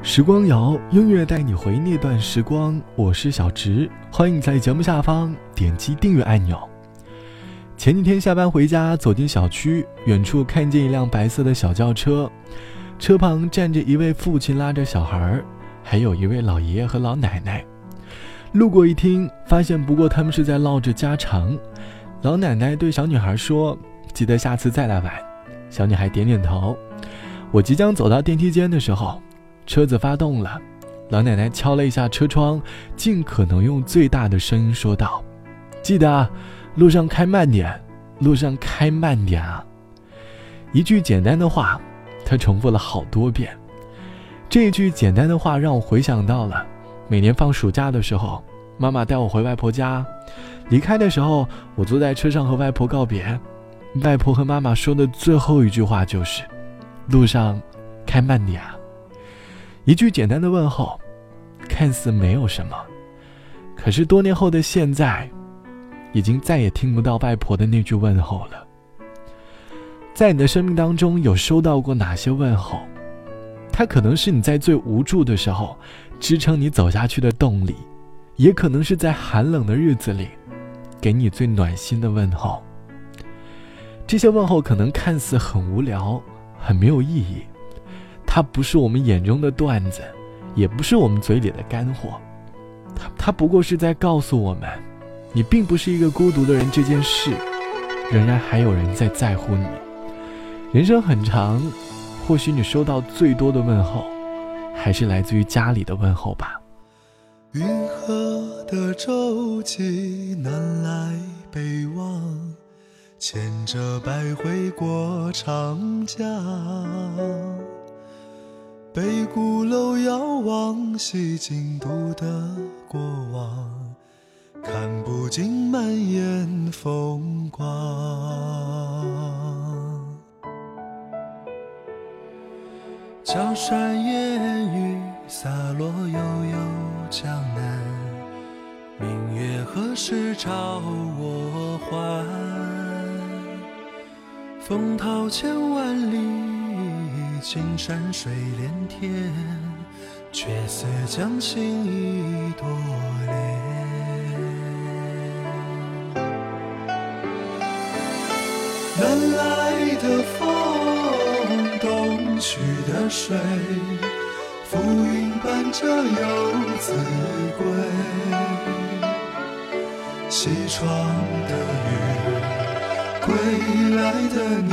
时光谣，音乐带你回那段时光。我是小直，欢迎在节目下方点击订阅按钮。前几天下班回家，走进小区，远处看见一辆白色的小轿车，车旁站着一位父亲拉着小孩，还有一位老爷爷和老奶奶。路过一听，发现不过他们是在唠着家常。老奶奶对小女孩说：“记得下次再来玩。”小女孩点点头。我即将走到电梯间的时候，车子发动了。老奶奶敲了一下车窗，尽可能用最大的声音说道：“记得，路上开慢点，路上开慢点啊！”一句简单的话，她重复了好多遍。这一句简单的话让我回想到了每年放暑假的时候，妈妈带我回外婆家，离开的时候，我坐在车上和外婆告别，外婆和妈妈说的最后一句话就是。路上，开慢点啊！一句简单的问候，看似没有什么，可是多年后的现在，已经再也听不到外婆的那句问候了。在你的生命当中，有收到过哪些问候？它可能是你在最无助的时候，支撑你走下去的动力，也可能是在寒冷的日子里，给你最暖心的问候。这些问候可能看似很无聊。很没有意义，它不是我们眼中的段子，也不是我们嘴里的干货，它它不过是在告诉我们，你并不是一个孤独的人。这件事，仍然还有人在在乎你。人生很长，或许你收到最多的问候，还是来自于家里的问候吧。云河的舟楫南来北往。牵着百回过长江，北鼓楼遥望西京都的过往，看不尽满眼风光。江山烟雨洒落悠悠江南，明月何时照我还？风涛千万里，青山水连天，却似将心一朵莲。南来的风，东去的水，浮云伴着游子归。西窗的雨。归来的你，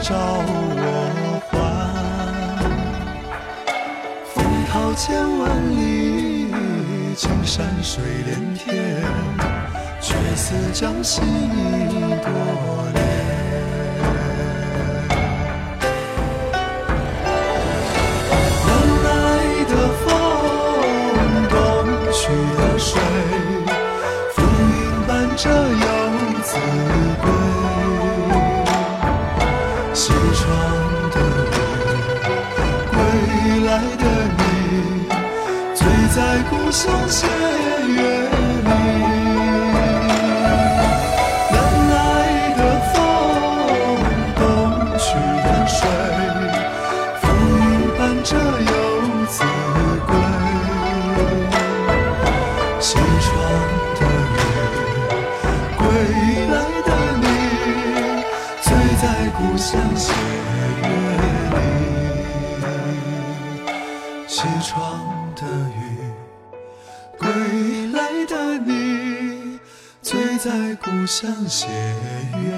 照我还？风涛千万里，青山水连天，却似将心一朵莲。南来的风，东去的水斜月在故乡斜月。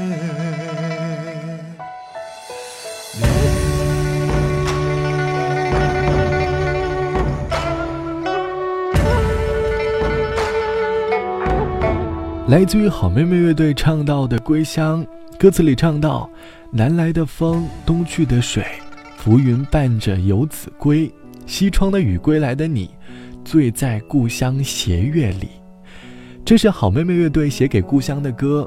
来自于好妹妹乐队唱到的《归乡》，歌词里唱到：“南来的风，东去的水，浮云伴着游子归。西窗的雨，归来的你，醉在故乡斜月里。”这是好妹妹乐队写给故乡的歌，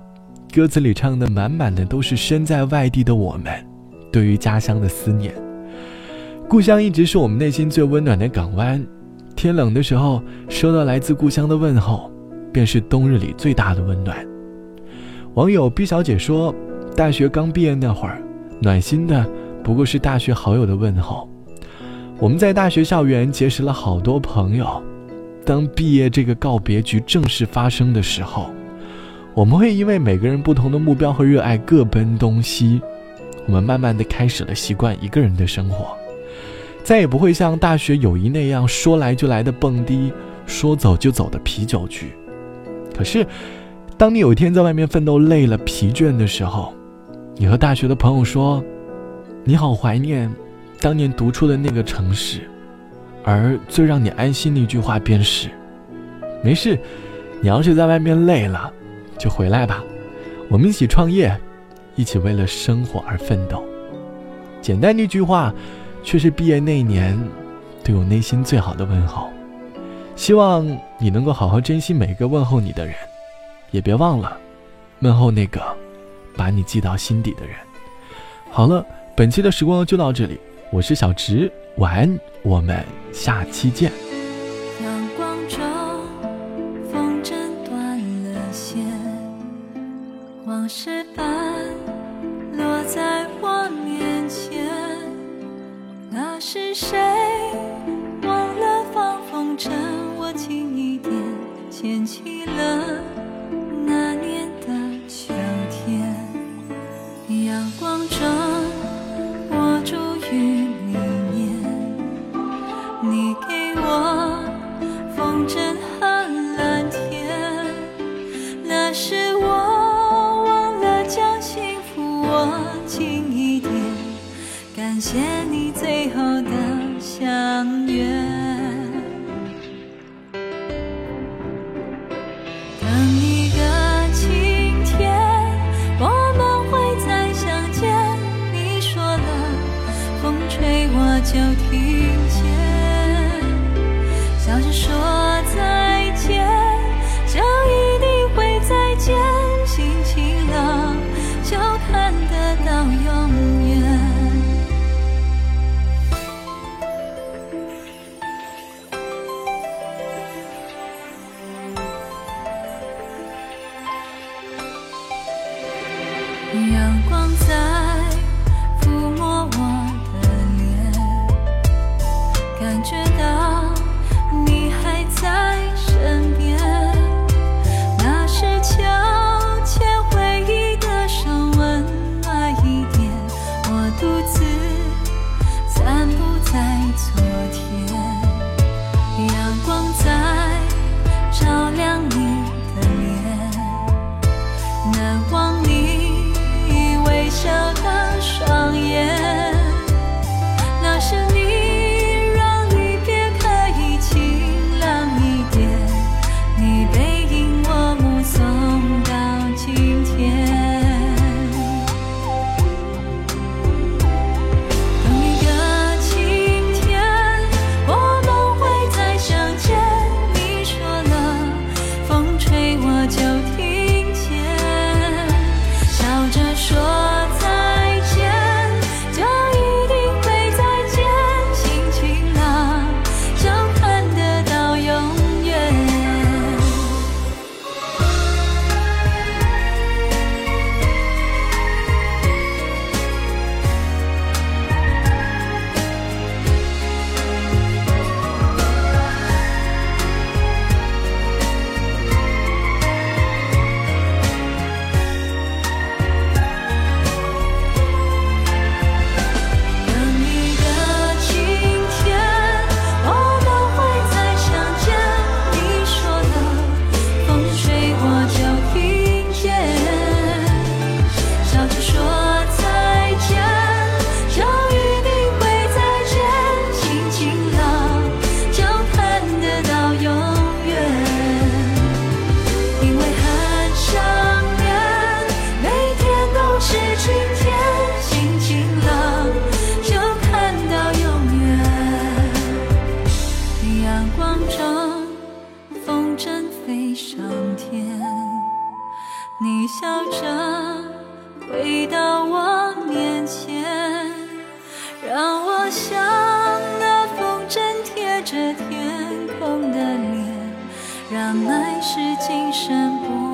歌词里唱的满满的都是身在外地的我们对于家乡的思念。故乡一直是我们内心最温暖的港湾，天冷的时候，收到来自故乡的问候。便是冬日里最大的温暖。网友 B 小姐说：“大学刚毕业那会儿，暖心的不过是大学好友的问候。我们在大学校园结识了好多朋友。当毕业这个告别局正式发生的时候，我们会因为每个人不同的目标和热爱各奔东西。我们慢慢的开始了习惯一个人的生活，再也不会像大学友谊那样说来就来的蹦迪，说走就走的啤酒局。”可是，当你有一天在外面奋斗累了、疲倦的时候，你和大学的朋友说：“你好怀念当年读书的那个城市。”而最让你安心的一句话便是：“没事，你要是在外面累了，就回来吧，我们一起创业，一起为了生活而奋斗。”简单的一句话，却是毕业那一年对我内心最好的问候。希望你能够好好珍惜每一个问候你的人，也别忘了问候那个把你记到心底的人。好了，本期的时光就到这里，我是小直，晚安，我们下期见。阳光中，风筝断了线，往事般落在我面前，那是谁真和蓝天那是我忘了将幸福握紧一点感谢你最后的相约。等一个晴天我们会再相见你说了风吹我就停。天空的脸，让爱是今生不。